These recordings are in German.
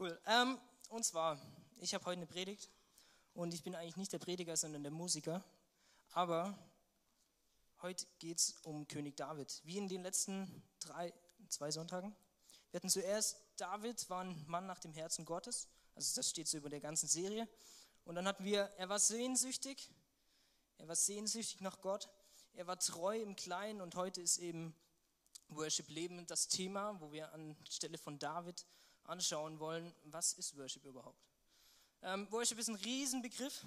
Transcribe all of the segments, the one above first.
Cool. Ähm, und zwar, ich habe heute eine Predigt und ich bin eigentlich nicht der Prediger, sondern der Musiker. Aber heute geht es um König David. Wie in den letzten drei, zwei Sonntagen. Wir hatten zuerst, David war ein Mann nach dem Herzen Gottes. Also das steht so über der ganzen Serie. Und dann hatten wir, er war sehnsüchtig. Er war sehnsüchtig nach Gott. Er war treu im Kleinen und heute ist eben Worship Leben das Thema, wo wir anstelle von David anschauen wollen, was ist Worship überhaupt. Ähm, Worship ist ein Riesenbegriff.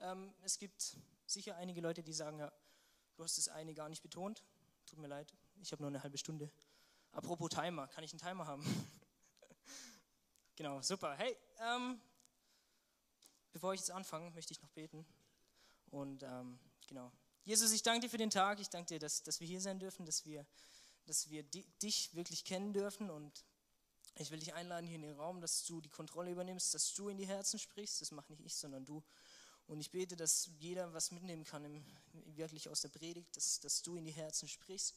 Ähm, es gibt sicher einige Leute, die sagen, ja, du hast das eine gar nicht betont. Tut mir leid, ich habe nur eine halbe Stunde. Apropos Timer, kann ich einen Timer haben? genau, super. Hey, ähm, bevor ich jetzt anfange, möchte ich noch beten. Und ähm, genau. Jesus, ich danke dir für den Tag. Ich danke dir, dass, dass wir hier sein dürfen, dass wir, dass wir dich wirklich kennen dürfen und ich will dich einladen hier in den Raum, dass du die Kontrolle übernimmst, dass du in die Herzen sprichst. Das mache nicht ich, sondern du. Und ich bete, dass jeder was mitnehmen kann, im, wirklich aus der Predigt, dass, dass du in die Herzen sprichst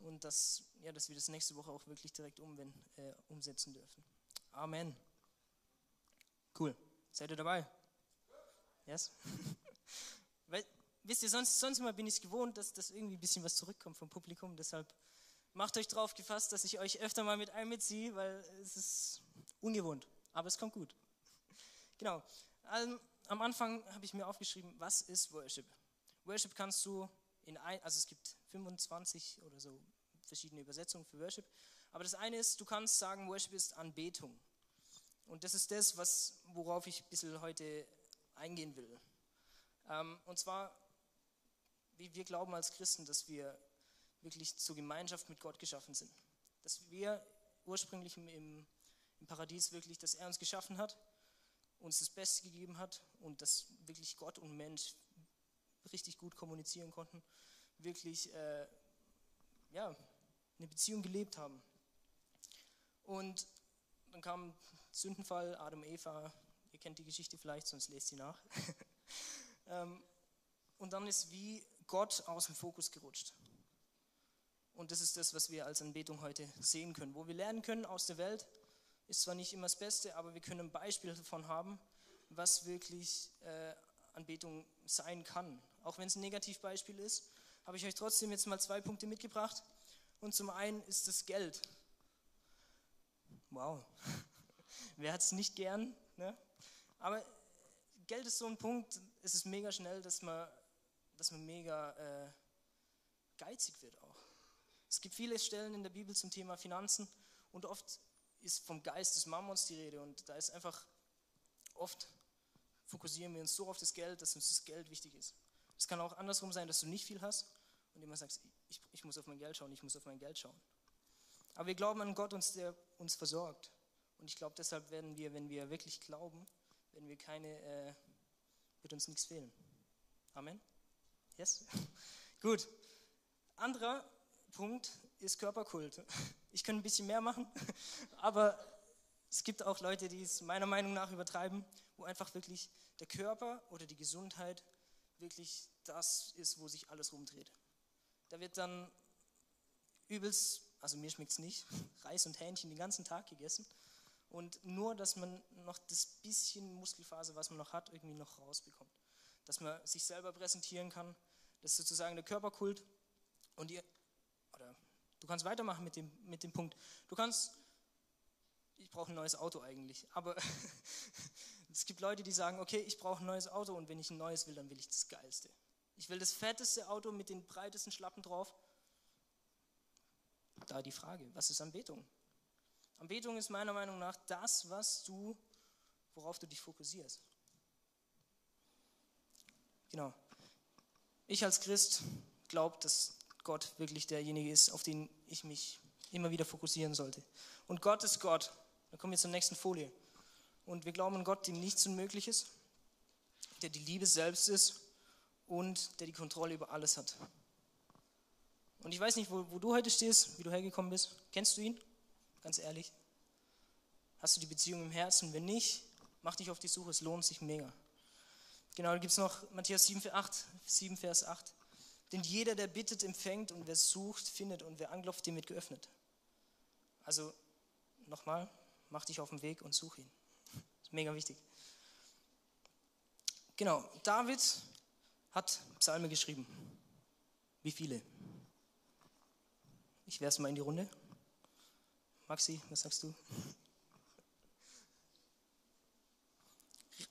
und dass, ja, dass wir das nächste Woche auch wirklich direkt umwenden, äh, umsetzen dürfen. Amen. Cool. Seid ihr dabei? Yes? Weil, wisst ihr, sonst, sonst immer bin ich es gewohnt, dass, dass irgendwie ein bisschen was zurückkommt vom Publikum. Deshalb macht euch drauf gefasst, dass ich euch öfter mal mit einbeziehe, weil es ist ungewohnt, aber es kommt gut. Genau. Also, am Anfang habe ich mir aufgeschrieben, was ist Worship? Worship kannst du in ein, also es gibt 25 oder so verschiedene Übersetzungen für Worship, aber das eine ist, du kannst sagen, Worship ist Anbetung. Und das ist das, was, worauf ich ein bisschen heute eingehen will. Ähm, und zwar, wie wir glauben als Christen, dass wir wirklich zur Gemeinschaft mit Gott geschaffen sind. Dass wir ursprünglich im, im Paradies wirklich, dass er uns geschaffen hat, uns das Beste gegeben hat und dass wirklich Gott und Mensch richtig gut kommunizieren konnten, wirklich äh, ja, eine Beziehung gelebt haben. Und dann kam Sündenfall, Adam, Eva, ihr kennt die Geschichte vielleicht, sonst lest sie nach. Ähm, und dann ist wie Gott aus dem Fokus gerutscht. Und das ist das, was wir als Anbetung heute sehen können. Wo wir lernen können aus der Welt, ist zwar nicht immer das Beste, aber wir können ein Beispiel davon haben, was wirklich äh, Anbetung sein kann. Auch wenn es ein Negativbeispiel ist, habe ich euch trotzdem jetzt mal zwei Punkte mitgebracht. Und zum einen ist das Geld. Wow, wer hat es nicht gern? Ne? Aber Geld ist so ein Punkt, es ist mega schnell, dass man, dass man mega äh, geizig wird auch. Es gibt viele Stellen in der Bibel zum Thema Finanzen und oft ist vom Geist des Mammons die Rede und da ist einfach oft fokussieren wir uns so auf das Geld, dass uns das Geld wichtig ist. Es kann auch andersrum sein, dass du nicht viel hast und immer sagst, ich, ich muss auf mein Geld schauen, ich muss auf mein Geld schauen. Aber wir glauben an Gott, der uns versorgt. Und ich glaube, deshalb werden wir, wenn wir wirklich glauben, werden wir keine, äh, wird uns nichts fehlen. Amen? Yes? Gut. Anderer Punkt ist Körperkult. Ich könnte ein bisschen mehr machen, aber es gibt auch Leute, die es meiner Meinung nach übertreiben, wo einfach wirklich der Körper oder die Gesundheit wirklich das ist, wo sich alles rumdreht. Da wird dann übelst, also mir schmeckt es nicht, Reis und Hähnchen den ganzen Tag gegessen und nur, dass man noch das bisschen Muskelphase, was man noch hat, irgendwie noch rausbekommt. Dass man sich selber präsentieren kann, das ist sozusagen der Körperkult und ihr, du kannst weitermachen mit dem, mit dem Punkt. Du kannst, ich brauche ein neues Auto eigentlich, aber es gibt Leute, die sagen, okay, ich brauche ein neues Auto und wenn ich ein neues will, dann will ich das geilste. Ich will das fetteste Auto mit den breitesten Schlappen drauf. Da die Frage, was ist Anbetung? Anbetung ist meiner Meinung nach das, was du, worauf du dich fokussierst. Genau. Ich als Christ glaube, dass Gott wirklich derjenige ist, auf den ich mich immer wieder fokussieren sollte. Und Gott ist Gott. Dann kommen wir zur nächsten Folie. Und wir glauben an Gott, dem nichts unmöglich ist, der die Liebe selbst ist und der die Kontrolle über alles hat. Und ich weiß nicht, wo, wo du heute stehst, wie du hergekommen bist. Kennst du ihn? Ganz ehrlich. Hast du die Beziehung im Herzen? Wenn nicht, mach dich auf die Suche, es lohnt sich mega. Genau, da gibt es noch Matthäus 7, 8, 7, Vers 8. Denn jeder, der bittet, empfängt und wer sucht, findet und wer anklopft, dem wird geöffnet. Also nochmal, mach dich auf den Weg und such ihn. Das ist mega wichtig. Genau, David hat Psalme geschrieben. Wie viele? Ich werfe mal in die Runde. Maxi, was sagst du?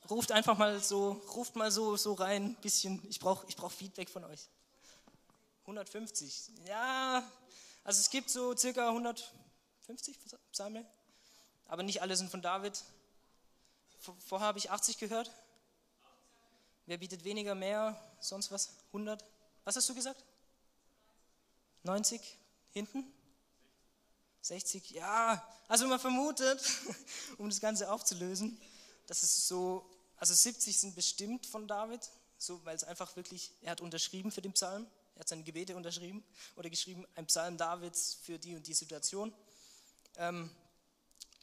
Ruft einfach mal so, ruft mal so, so rein, bisschen, ich brauche ich brauch Feedback von euch. 150, ja, also es gibt so circa 150 Psalme, aber nicht alle sind von David. Vorher habe ich 80 gehört. Wer bietet weniger, mehr, sonst was? 100? Was hast du gesagt? 90? Hinten? 60? Ja, also man vermutet, um das Ganze aufzulösen, dass es so, also 70 sind bestimmt von David, so, weil es einfach wirklich, er hat unterschrieben für den Psalm, er hat seine Gebete unterschrieben oder geschrieben, ein Psalm Davids für die und die Situation. Ähm,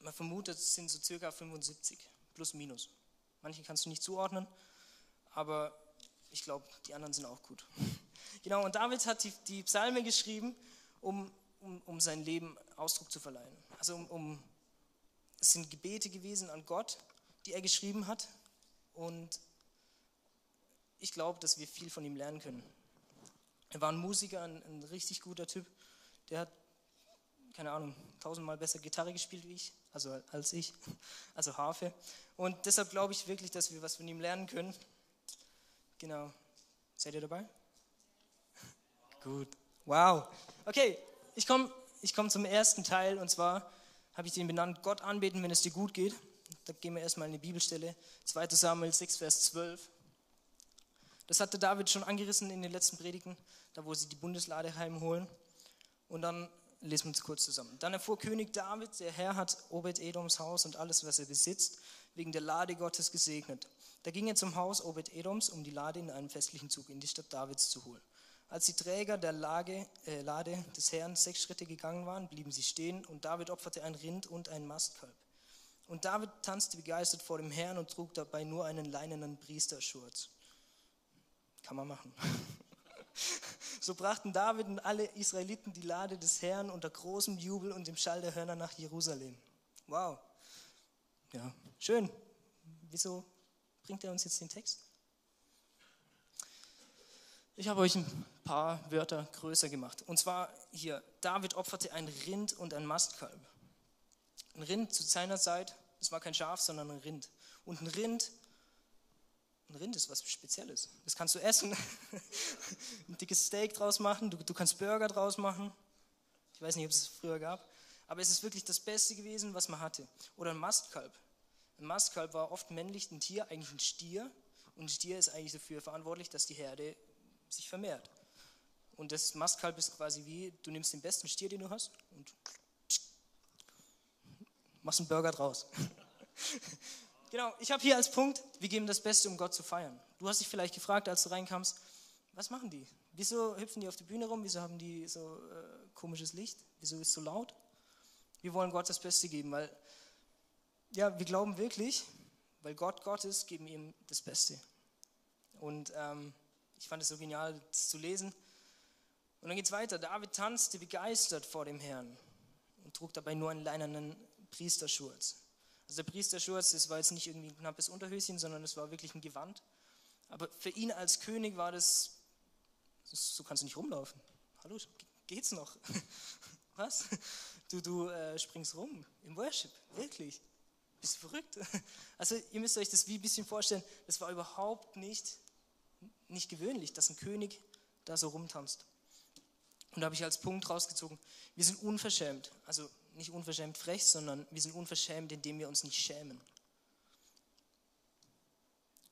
man vermutet, es sind so circa 75, plus minus. Manche kannst du nicht zuordnen, aber ich glaube, die anderen sind auch gut. Genau, und David hat die, die Psalme geschrieben, um, um, um sein Leben Ausdruck zu verleihen. Also um, um, es sind Gebete gewesen an Gott, die er geschrieben hat. Und ich glaube, dass wir viel von ihm lernen können. Er war ein Musiker, ein, ein richtig guter Typ. Der hat, keine Ahnung, tausendmal besser Gitarre gespielt wie ich, also als ich, also Harfe. Und deshalb glaube ich wirklich, dass wir was von ihm lernen können. Genau. Seid ihr dabei? Gut. Wow. Okay, ich komme ich komm zum ersten Teil und zwar habe ich den benannt, Gott anbeten, wenn es dir gut geht. Da gehen wir erstmal in die Bibelstelle, 2 Samuel 6, Vers 12. Das hatte David schon angerissen in den letzten Predigten, da wo sie die Bundeslade heimholen. Und dann lesen wir uns kurz zusammen. Dann erfuhr König David, der Herr hat Obed-Edoms Haus und alles, was er besitzt, wegen der Lade Gottes gesegnet. Da ging er zum Haus Obed-Edoms, um die Lade in einem festlichen Zug in die Stadt Davids zu holen. Als die Träger der Lage, äh, Lade des Herrn sechs Schritte gegangen waren, blieben sie stehen und David opferte ein Rind und ein Mastkalb. Und David tanzte begeistert vor dem Herrn und trug dabei nur einen leinenen Priesterschurz. Kann man machen. So brachten David und alle Israeliten die Lade des Herrn unter großem Jubel und dem Schall der Hörner nach Jerusalem. Wow. Ja, schön. Wieso bringt er uns jetzt den Text? Ich habe euch ein paar Wörter größer gemacht. Und zwar hier, David opferte ein Rind und ein Mastkalb. Ein Rind zu seiner Zeit, das war kein Schaf, sondern ein Rind. Und ein Rind, ein Rind ist was Spezielles. Das kannst du essen, ein dickes Steak draus machen, du, du kannst Burger draus machen. Ich weiß nicht, ob es früher gab. Aber es ist wirklich das Beste gewesen, was man hatte. Oder ein Mastkalb. Ein Mastkalb war oft männlich, ein Tier, eigentlich ein Stier. Und ein Stier ist eigentlich dafür verantwortlich, dass die Herde sich vermehrt. Und das Mastkalb ist quasi wie, du nimmst den besten Stier, den du hast und machst einen Burger draus. genau, ich habe hier als Punkt, wir geben das Beste, um Gott zu feiern. Du hast dich vielleicht gefragt, als du reinkamst, was machen die? Wieso hüpfen die auf die Bühne rum? Wieso haben die so äh, komisches Licht? Wieso ist es so laut? Wir wollen Gott das Beste geben, weil ja, wir glauben wirklich, weil Gott Gott ist, geben ihm das Beste. Und ähm, ich fand es so genial, das zu lesen. Und dann geht es weiter. David tanzte begeistert vor dem Herrn und trug dabei nur einen leinenen Priesterschurz. Also der Priesterschurz, das war jetzt nicht irgendwie ein knappes Unterhöschen, sondern es war wirklich ein Gewand. Aber für ihn als König war das, so kannst du nicht rumlaufen. Hallo, geht's noch? Was? Du, du äh, springst rum im Worship, wirklich. Bist du verrückt? Also ihr müsst euch das wie ein bisschen vorstellen, das war überhaupt nicht nicht gewöhnlich, dass ein König da so rumtanzt. Und da habe ich als Punkt rausgezogen, wir sind unverschämt. Also nicht unverschämt frech, sondern wir sind unverschämt, indem wir uns nicht schämen.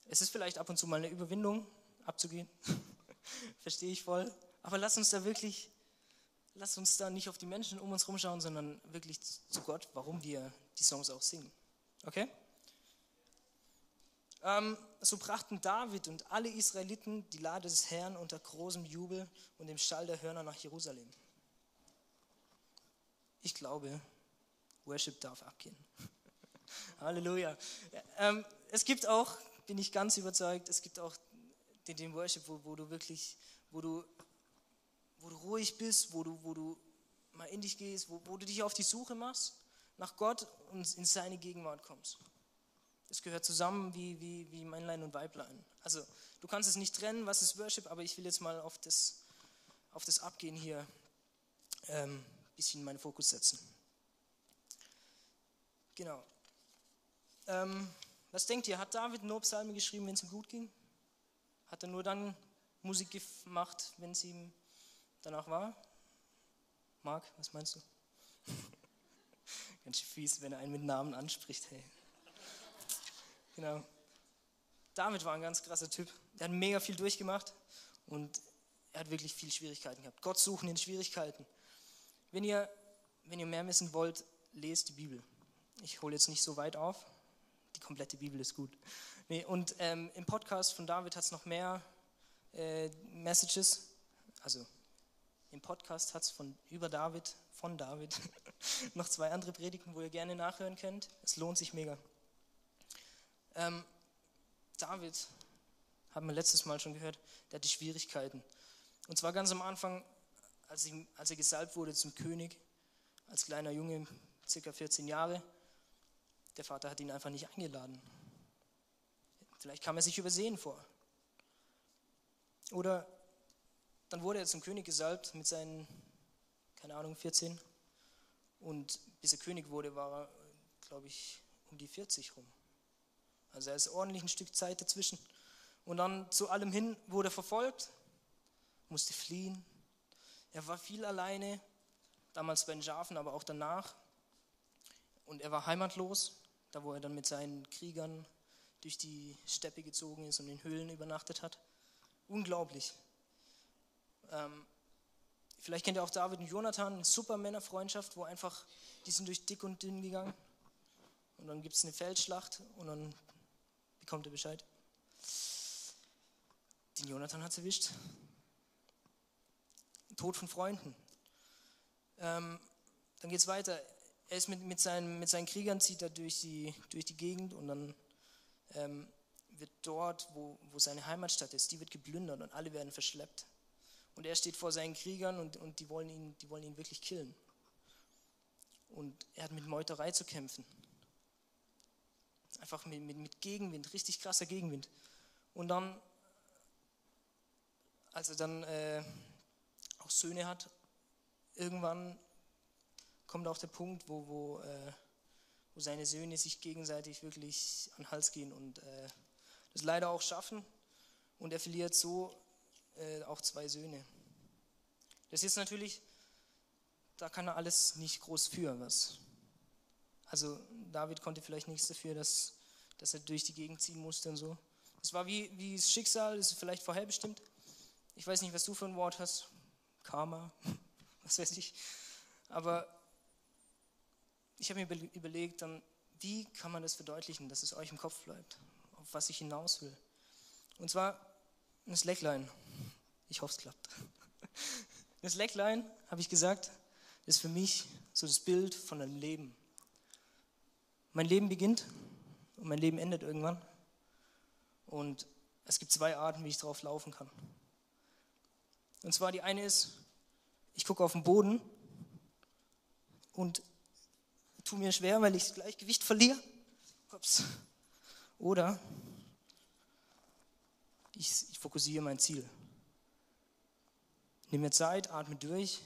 Es ist vielleicht ab und zu mal eine Überwindung, abzugehen. Verstehe ich voll. Aber lass uns da wirklich, lass uns da nicht auf die Menschen um uns rumschauen, sondern wirklich zu Gott, warum wir die Songs auch singen. Okay? Ähm, so brachten David und alle Israeliten die Lade des Herrn unter großem Jubel und dem Stall der Hörner nach Jerusalem. Ich glaube, Worship darf abgehen. Halleluja. Ähm, es gibt auch, bin ich ganz überzeugt, es gibt auch den, den Worship, wo, wo, du wirklich, wo du, wo du ruhig bist, wo du, wo du mal in dich gehst, wo, wo du dich auf die Suche machst, nach Gott und in seine Gegenwart kommst. Es gehört zusammen wie, wie, wie Männlein und Weiblein. Also du kannst es nicht trennen, was ist Worship, aber ich will jetzt mal auf das, auf das Abgehen hier ähm, bisschen meinen Fokus setzen. Genau. Ähm, was denkt ihr, hat David nur Psalme geschrieben, wenn es ihm gut ging? Hat er nur dann Musik gemacht, wenn es ihm danach war? Marc, was meinst du? Ganz fies, wenn er einen mit Namen anspricht. Hey. Genau. David war ein ganz krasser Typ. Der hat mega viel durchgemacht und er hat wirklich viel Schwierigkeiten gehabt. Gott suchen in Schwierigkeiten. Wenn ihr, wenn ihr mehr wissen wollt, lest die Bibel. Ich hole jetzt nicht so weit auf. Die komplette Bibel ist gut. Nee, und ähm, im Podcast von David hat es noch mehr äh, Messages. Also im Podcast hat es über David, von David, noch zwei andere Predigten, wo ihr gerne nachhören könnt. Es lohnt sich mega. Ähm, David, haben wir letztes Mal schon gehört, der hatte Schwierigkeiten. Und zwar ganz am Anfang, als, ihm, als er gesalbt wurde zum König, als kleiner Junge, circa 14 Jahre. Der Vater hat ihn einfach nicht eingeladen. Vielleicht kam er sich übersehen vor. Oder dann wurde er zum König gesalbt mit seinen, keine Ahnung, 14. Und bis er König wurde, war er, glaube ich, um die 40 rum. Also er ist ordentlich ein Stück Zeit dazwischen. Und dann zu allem hin wurde er verfolgt, musste fliehen. Er war viel alleine, damals bei den Schafen, aber auch danach. Und er war heimatlos, da wo er dann mit seinen Kriegern durch die Steppe gezogen ist und in Höhlen übernachtet hat. Unglaublich. Ähm, vielleicht kennt ihr auch David und Jonathan, eine super Männerfreundschaft, wo einfach, die sind durch dick und dünn gegangen. Und dann gibt es eine Feldschlacht und dann bekommt er Bescheid. Den Jonathan hat es erwischt. Tod von Freunden. Ähm, dann geht es weiter. Er ist mit, mit, seinen, mit seinen Kriegern, zieht er durch die, durch die Gegend und dann ähm, wird dort, wo, wo seine Heimatstadt ist, die wird geplündert und alle werden verschleppt. Und er steht vor seinen Kriegern und, und die, wollen ihn, die wollen ihn wirklich killen. Und er hat mit Meuterei zu kämpfen. Einfach mit, mit, mit Gegenwind, richtig krasser Gegenwind. Und dann, als er dann äh, auch Söhne hat, irgendwann kommt auch der Punkt, wo, wo, äh, wo seine Söhne sich gegenseitig wirklich an den Hals gehen und äh, das leider auch schaffen. Und er verliert so äh, auch zwei Söhne. Das ist natürlich, da kann er alles nicht groß für, was. Also David konnte vielleicht nichts dafür, dass, dass er durch die Gegend ziehen musste und so. Das war wie, wie das Schicksal, das ist vielleicht vorherbestimmt. Ich weiß nicht, was du für ein Wort hast. Karma, was weiß ich. Aber ich habe mir überlegt, dann, wie kann man das verdeutlichen, dass es euch im Kopf bleibt, auf was ich hinaus will. Und zwar ein Slackline. Ich hoffe, es klappt. Das Slackline, habe ich gesagt, ist für mich so das Bild von einem Leben. Mein Leben beginnt und mein Leben endet irgendwann. Und es gibt zwei Arten, wie ich drauf laufen kann. Und zwar die eine ist, ich gucke auf den Boden und tue mir schwer, weil ich das Gleichgewicht verliere. Ups. Oder ich, ich fokussiere mein Ziel. Nimm mir Zeit, atme durch.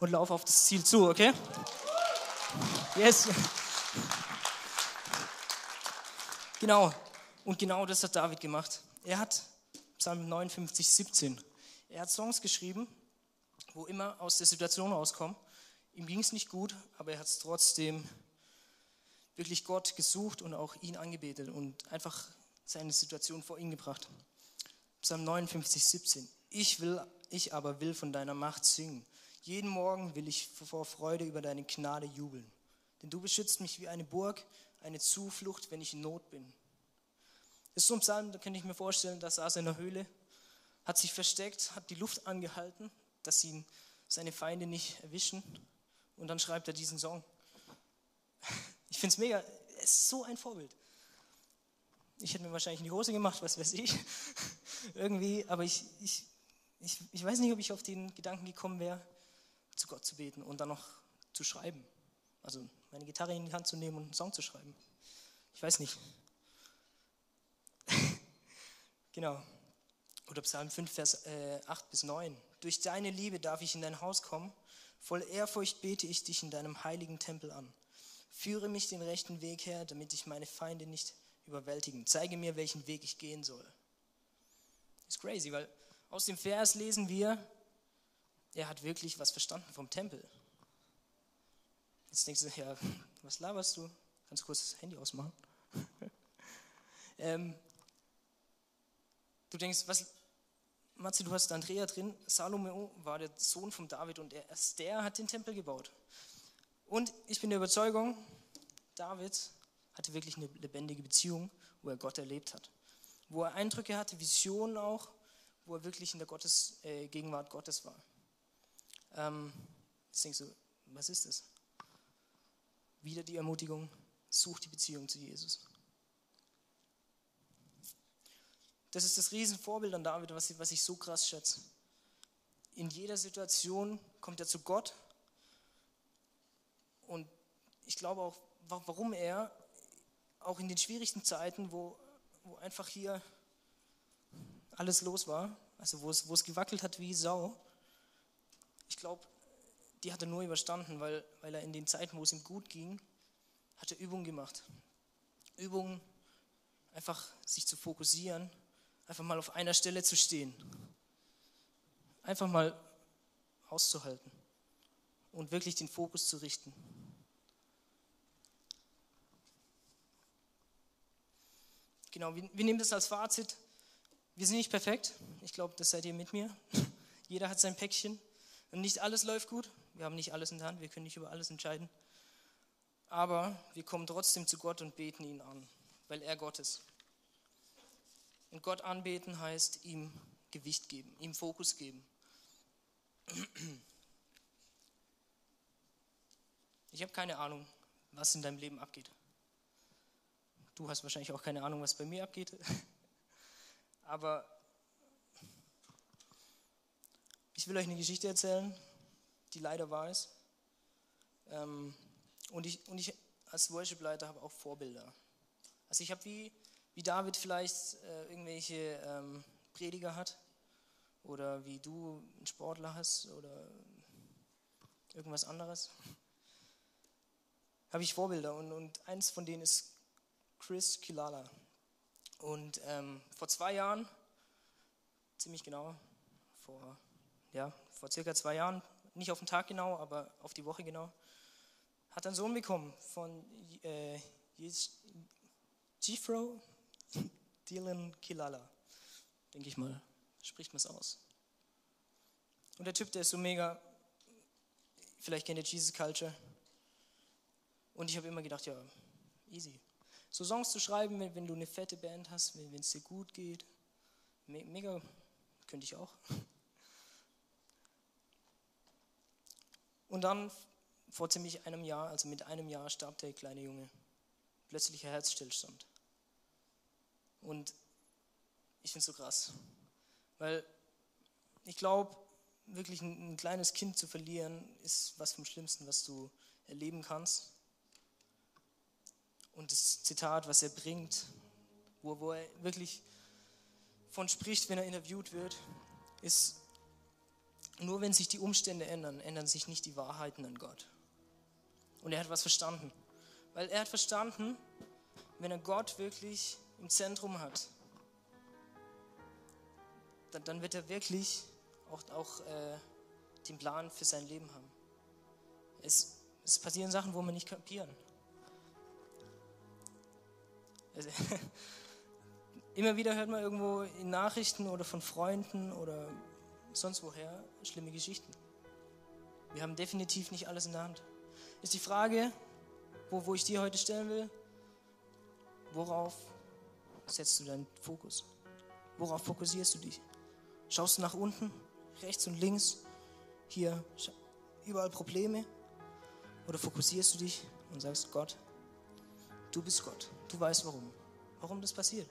Und lauf auf das Ziel zu, okay? Yes. Genau. Und genau das hat David gemacht. Er hat Psalm 59, 17. Er hat Songs geschrieben, wo immer aus der Situation rauskommen. Ihm ging es nicht gut, aber er hat es trotzdem wirklich Gott gesucht und auch ihn angebetet und einfach seine Situation vor ihn gebracht. Psalm 59, 17. Ich will, ich aber will von deiner Macht singen. Jeden Morgen will ich vor Freude über deine Gnade jubeln. Denn du beschützt mich wie eine Burg, eine Zuflucht, wenn ich in Not bin. Das ist so ein Psalm, da könnte ich mir vorstellen, da saß er in der Höhle, hat sich versteckt, hat die Luft angehalten, dass ihn seine Feinde nicht erwischen. Und dann schreibt er diesen Song. Ich finde es mega, es ist so ein Vorbild. Ich hätte mir wahrscheinlich in die Hose gemacht, was weiß ich. Irgendwie, aber ich, ich, ich, ich weiß nicht, ob ich auf den Gedanken gekommen wäre, zu Gott zu beten und dann noch zu schreiben. Also meine Gitarre in die Hand zu nehmen und einen Song zu schreiben. Ich weiß nicht. genau. Oder Psalm 5, Vers äh, 8 bis 9. Durch deine Liebe darf ich in dein Haus kommen. Voll Ehrfurcht bete ich dich in deinem heiligen Tempel an. Führe mich den rechten Weg her, damit ich meine Feinde nicht überwältigen. Zeige mir, welchen Weg ich gehen soll. Ist crazy, weil aus dem Vers lesen wir, er hat wirklich was verstanden vom Tempel. Jetzt denkst du, ja, was laberst du? Kannst kurz das Handy ausmachen? ähm, du denkst, was, Matze, du hast Andrea drin. Salomo war der Sohn von David und erst der hat den Tempel gebaut. Und ich bin der Überzeugung, David hatte wirklich eine lebendige Beziehung, wo er Gott erlebt hat. Wo er Eindrücke hatte, Visionen auch, wo er wirklich in der Gottes, äh, Gegenwart Gottes war. Ähm, jetzt denkst du, was ist das? Wieder die Ermutigung, such die Beziehung zu Jesus. Das ist das Riesenvorbild an David, was ich, was ich so krass schätze. In jeder Situation kommt er zu Gott und ich glaube auch, warum er auch in den schwierigsten Zeiten, wo, wo einfach hier alles los war, also wo es, wo es gewackelt hat wie Sau, ich glaube, die hat er nur überstanden, weil, weil er in den Zeiten, wo es ihm gut ging, hat er Übungen gemacht. Übungen, einfach sich zu fokussieren, einfach mal auf einer Stelle zu stehen. Einfach mal auszuhalten und wirklich den Fokus zu richten. Genau, wir, wir nehmen das als Fazit. Wir sind nicht perfekt. Ich glaube, das seid ihr mit mir. Jeder hat sein Päckchen. Und nicht alles läuft gut. Wir haben nicht alles in der Hand. Wir können nicht über alles entscheiden. Aber wir kommen trotzdem zu Gott und beten ihn an, weil er Gott ist. Und Gott anbeten heißt ihm Gewicht geben, ihm Fokus geben. Ich habe keine Ahnung, was in deinem Leben abgeht. Du hast wahrscheinlich auch keine Ahnung, was bei mir abgeht. Aber ich will euch eine Geschichte erzählen, die leider wahr ist. Ähm, und ich, und ich als Worship-Leiter habe auch Vorbilder. Also ich habe wie wie David vielleicht äh, irgendwelche ähm, Prediger hat oder wie du einen Sportler hast oder irgendwas anderes, habe ich Vorbilder und, und eins von denen ist Chris Kilala. Und ähm, vor zwei Jahren, ziemlich genau, vor, ja, vor circa zwei Jahren, nicht auf den Tag genau, aber auf die Woche genau, hat einen Sohn bekommen von äh, Jethro, Dylan Kilala, denke ich mal, spricht man es aus. Und der Typ, der ist so mega, vielleicht kennt ihr Jesus Culture. Und ich habe immer gedacht, ja, easy. So Songs zu schreiben, wenn, wenn du eine fette Band hast, wenn es dir gut geht, me mega, könnte ich auch. Und dann vor ziemlich einem Jahr, also mit einem Jahr, starb der kleine Junge. Plötzlicher Herzstillstand. Und ich finde es so krass, weil ich glaube, wirklich ein, ein, kleines Kind zu verlieren, ist was vom Schlimmsten, was du erleben kannst. Und das Zitat, was er bringt, wo, wo er wirklich von spricht, wenn er interviewt wird, ist, nur wenn sich die Umstände ändern, ändern sich nicht die Wahrheiten an Gott. Und er hat was verstanden. Weil er hat verstanden, wenn er Gott wirklich im Zentrum hat, dann, dann wird er wirklich auch, auch äh, den Plan für sein Leben haben. Es, es passieren Sachen, wo wir nicht kapieren. Also, immer wieder hört man irgendwo in Nachrichten oder von Freunden oder sonst woher schlimme Geschichten. Wir haben definitiv nicht alles in der Hand. Ist die Frage, wo, wo ich dir heute stellen will, worauf setzt du deinen Fokus? Worauf fokussierst du dich? Schaust du nach unten, rechts und links, hier überall Probleme? Oder fokussierst du dich und sagst, Gott, du bist Gott, du weißt warum. warum das passiert.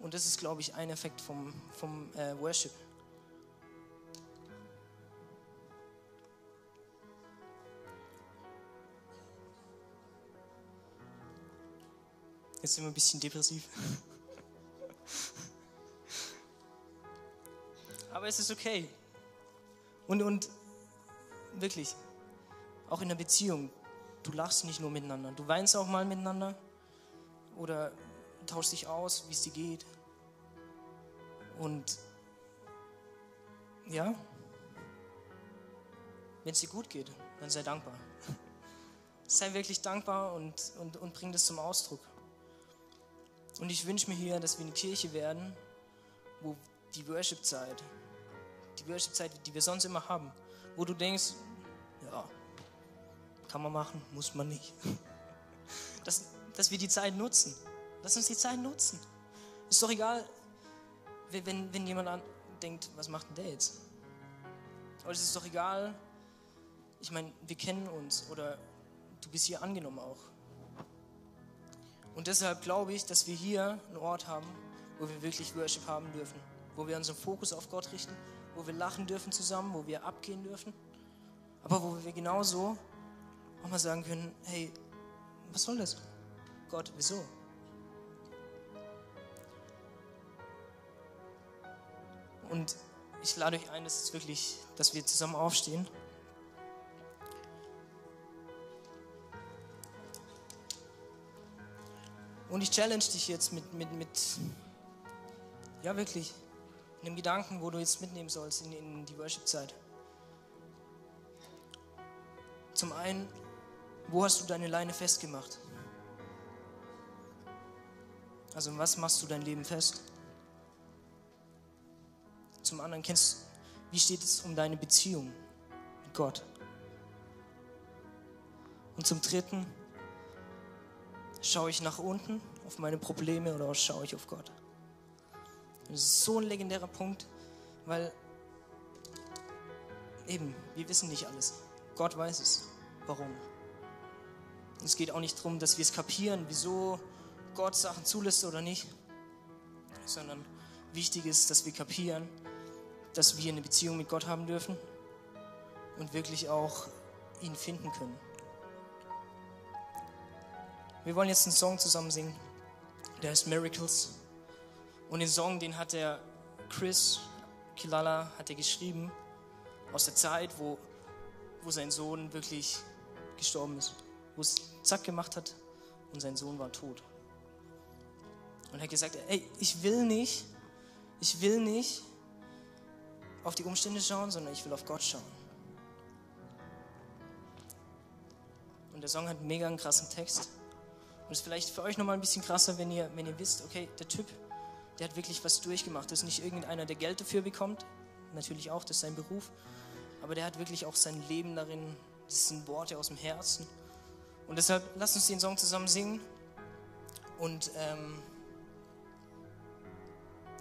Und das ist, glaube ich, ein Effekt vom, vom äh, Worship. Jetzt sind wir ein bisschen depressiv. Aber es ist okay. Und, und wirklich, auch in der Beziehung, du lachst nicht nur miteinander, du weinst auch mal miteinander oder tauschst dich aus, wie es dir geht. Und ja, wenn es dir gut geht, dann sei dankbar. Sei wirklich dankbar und, und, und bring das zum Ausdruck. Und ich wünsche mir hier, dass wir eine Kirche werden, wo die Worship-Zeit, die Worship-Zeit, die wir sonst immer haben, wo du denkst, ja, kann man machen, muss man nicht. Dass, dass wir die Zeit nutzen. Lass uns die Zeit nutzen. Ist doch egal, wenn, wenn jemand denkt, was macht denn der jetzt? Aber es ist doch egal, ich meine, wir kennen uns oder du bist hier angenommen auch. Und deshalb glaube ich, dass wir hier einen Ort haben, wo wir wirklich Worship haben dürfen, wo wir unseren Fokus auf Gott richten, wo wir lachen dürfen zusammen, wo wir abgehen dürfen, aber wo wir genauso auch mal sagen können, hey, was soll das? Gott, wieso? Und ich lade euch ein, dass, wirklich, dass wir zusammen aufstehen. Und ich challenge dich jetzt mit, mit, mit ja wirklich, einem Gedanken, wo du jetzt mitnehmen sollst in, in die Worship-Zeit. Zum einen, wo hast du deine Leine festgemacht? Also was machst du dein Leben fest? Zum anderen, kennst, wie steht es um deine Beziehung mit Gott? Und zum dritten, Schaue ich nach unten auf meine Probleme oder schaue ich auf Gott? Das ist so ein legendärer Punkt, weil eben, wir wissen nicht alles. Gott weiß es. Warum? Es geht auch nicht darum, dass wir es kapieren, wieso Gott Sachen zulässt oder nicht, sondern wichtig ist, dass wir kapieren, dass wir eine Beziehung mit Gott haben dürfen und wirklich auch ihn finden können. Wir wollen jetzt einen Song zusammen singen, der heißt Miracles. Und den Song, den hat der Chris Kilala hat er geschrieben aus der Zeit, wo, wo sein Sohn wirklich gestorben ist. Wo es zack gemacht hat und sein Sohn war tot. Und er hat gesagt, ey, ich will nicht, ich will nicht auf die Umstände schauen, sondern ich will auf Gott schauen. Und der Song hat einen mega krassen Text. Und es ist vielleicht für euch nochmal ein bisschen krasser, wenn ihr, wenn ihr wisst, okay, der Typ, der hat wirklich was durchgemacht. Das ist nicht irgendeiner, der Geld dafür bekommt. Natürlich auch, das ist sein Beruf. Aber der hat wirklich auch sein Leben darin. Das sind Worte aus dem Herzen. Und deshalb lasst uns den Song zusammen singen. Und ähm,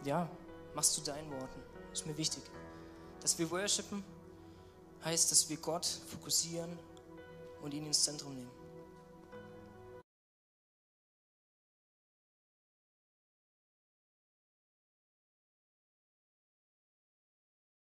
ja, machst du deinen Worten. Ist mir wichtig. Dass wir worshipen, heißt, dass wir Gott fokussieren und ihn ins Zentrum nehmen.